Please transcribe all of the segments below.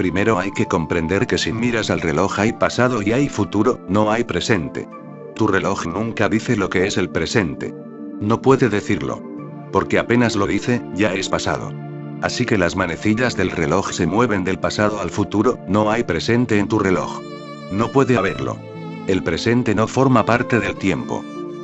Primero hay que comprender que si miras al reloj hay pasado y hay futuro, no hay presente. Tu reloj nunca dice lo que es el presente. No puede decirlo. Porque apenas lo dice, ya es pasado. Así que las manecillas del reloj se mueven del pasado al futuro, no hay presente en tu reloj. No puede haberlo. El presente no forma parte del tiempo.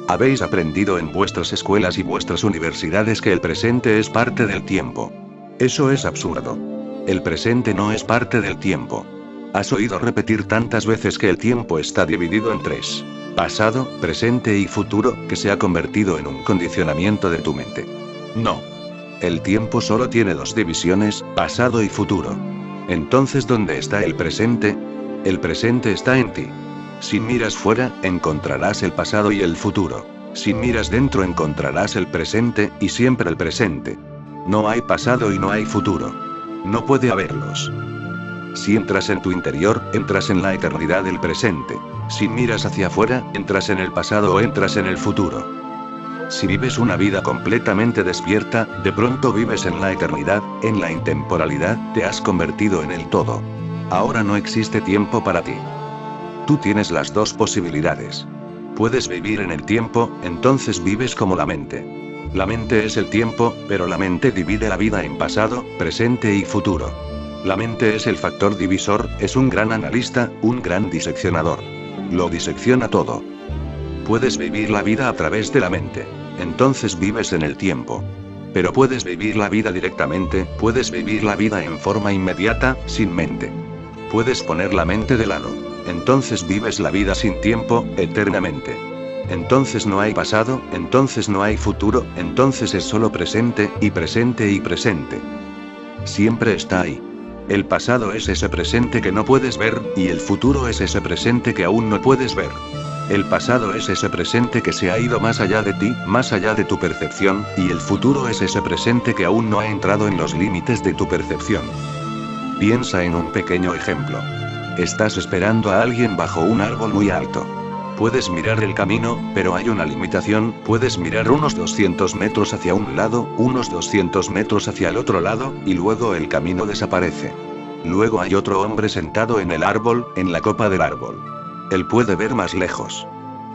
Habéis aprendido en vuestras escuelas y vuestras universidades que el presente es parte del tiempo. Eso es absurdo. El presente no es parte del tiempo. Has oído repetir tantas veces que el tiempo está dividido en tres. Pasado, presente y futuro, que se ha convertido en un condicionamiento de tu mente. No. El tiempo solo tiene dos divisiones, pasado y futuro. Entonces, ¿dónde está el presente? El presente está en ti. Si miras fuera, encontrarás el pasado y el futuro. Si miras dentro, encontrarás el presente, y siempre el presente. No hay pasado y no hay futuro. No puede haberlos. Si entras en tu interior, entras en la eternidad del presente. Si miras hacia afuera, entras en el pasado o entras en el futuro. Si vives una vida completamente despierta, de pronto vives en la eternidad, en la intemporalidad, te has convertido en el todo. Ahora no existe tiempo para ti. Tú tienes las dos posibilidades. Puedes vivir en el tiempo, entonces vives como la mente. La mente es el tiempo, pero la mente divide la vida en pasado, presente y futuro. La mente es el factor divisor, es un gran analista, un gran diseccionador. Lo disecciona todo. Puedes vivir la vida a través de la mente. Entonces vives en el tiempo. Pero puedes vivir la vida directamente, puedes vivir la vida en forma inmediata, sin mente. Puedes poner la mente de lado. Entonces vives la vida sin tiempo, eternamente. Entonces no hay pasado, entonces no hay futuro, entonces es solo presente, y presente y presente. Siempre está ahí. El pasado es ese presente que no puedes ver, y el futuro es ese presente que aún no puedes ver. El pasado es ese presente que se ha ido más allá de ti, más allá de tu percepción, y el futuro es ese presente que aún no ha entrado en los límites de tu percepción. Piensa en un pequeño ejemplo. Estás esperando a alguien bajo un árbol muy alto. Puedes mirar el camino, pero hay una limitación, puedes mirar unos 200 metros hacia un lado, unos 200 metros hacia el otro lado, y luego el camino desaparece. Luego hay otro hombre sentado en el árbol, en la copa del árbol. Él puede ver más lejos.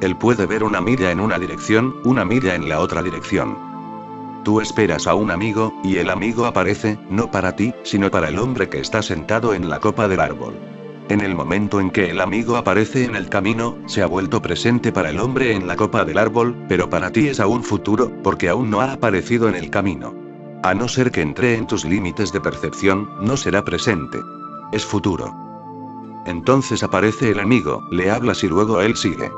Él puede ver una milla en una dirección, una milla en la otra dirección. Tú esperas a un amigo, y el amigo aparece, no para ti, sino para el hombre que está sentado en la copa del árbol. En el momento en que el amigo aparece en el camino, se ha vuelto presente para el hombre en la copa del árbol, pero para ti es aún futuro, porque aún no ha aparecido en el camino. A no ser que entre en tus límites de percepción, no será presente. Es futuro. Entonces aparece el amigo, le hablas y luego él sigue.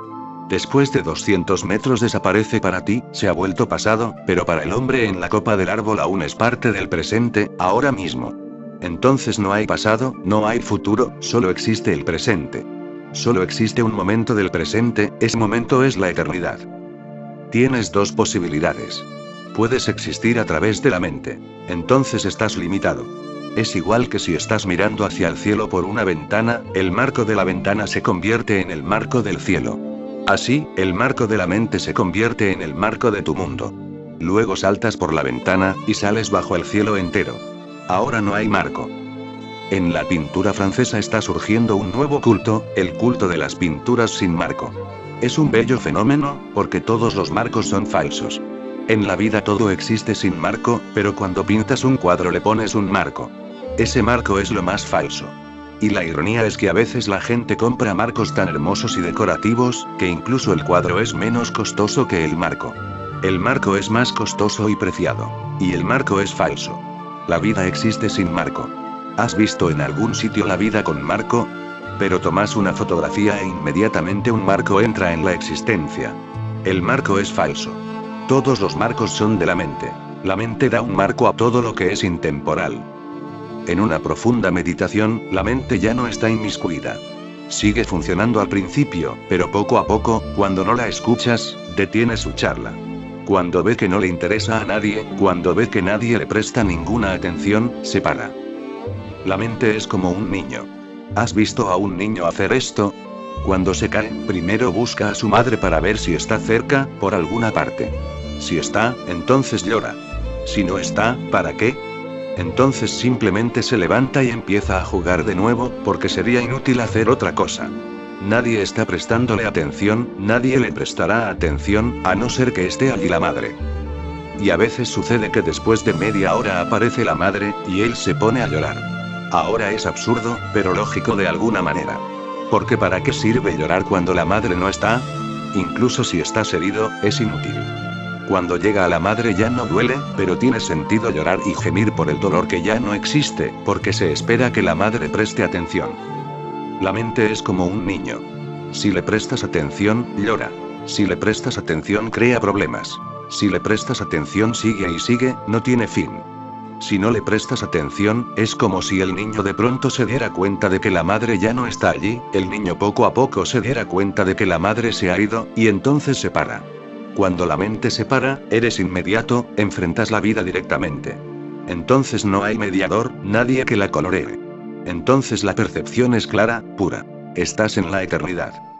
Después de 200 metros desaparece para ti, se ha vuelto pasado, pero para el hombre en la copa del árbol aún es parte del presente, ahora mismo. Entonces no hay pasado, no hay futuro, solo existe el presente. Solo existe un momento del presente, ese momento es la eternidad. Tienes dos posibilidades. Puedes existir a través de la mente. Entonces estás limitado. Es igual que si estás mirando hacia el cielo por una ventana, el marco de la ventana se convierte en el marco del cielo. Así, el marco de la mente se convierte en el marco de tu mundo. Luego saltas por la ventana, y sales bajo el cielo entero. Ahora no hay marco. En la pintura francesa está surgiendo un nuevo culto, el culto de las pinturas sin marco. Es un bello fenómeno, porque todos los marcos son falsos. En la vida todo existe sin marco, pero cuando pintas un cuadro le pones un marco. Ese marco es lo más falso. Y la ironía es que a veces la gente compra marcos tan hermosos y decorativos, que incluso el cuadro es menos costoso que el marco. El marco es más costoso y preciado. Y el marco es falso. La vida existe sin marco. ¿Has visto en algún sitio la vida con marco? Pero tomas una fotografía e inmediatamente un marco entra en la existencia. El marco es falso. Todos los marcos son de la mente. La mente da un marco a todo lo que es intemporal. En una profunda meditación, la mente ya no está inmiscuida. Sigue funcionando al principio, pero poco a poco, cuando no la escuchas, detiene su charla. Cuando ve que no le interesa a nadie, cuando ve que nadie le presta ninguna atención, se para. La mente es como un niño. ¿Has visto a un niño hacer esto? Cuando se cae, primero busca a su madre para ver si está cerca, por alguna parte. Si está, entonces llora. Si no está, ¿para qué? Entonces simplemente se levanta y empieza a jugar de nuevo, porque sería inútil hacer otra cosa. Nadie está prestándole atención, nadie le prestará atención, a no ser que esté allí la madre. Y a veces sucede que después de media hora aparece la madre, y él se pone a llorar. Ahora es absurdo, pero lógico de alguna manera. Porque ¿para qué sirve llorar cuando la madre no está? Incluso si estás herido, es inútil. Cuando llega a la madre ya no duele, pero tiene sentido llorar y gemir por el dolor que ya no existe, porque se espera que la madre preste atención. La mente es como un niño. Si le prestas atención, llora. Si le prestas atención, crea problemas. Si le prestas atención, sigue y sigue, no tiene fin. Si no le prestas atención, es como si el niño de pronto se diera cuenta de que la madre ya no está allí, el niño poco a poco se diera cuenta de que la madre se ha ido, y entonces se para. Cuando la mente se para, eres inmediato, enfrentas la vida directamente. Entonces no hay mediador, nadie que la coloree. Entonces la percepción es clara, pura. Estás en la eternidad.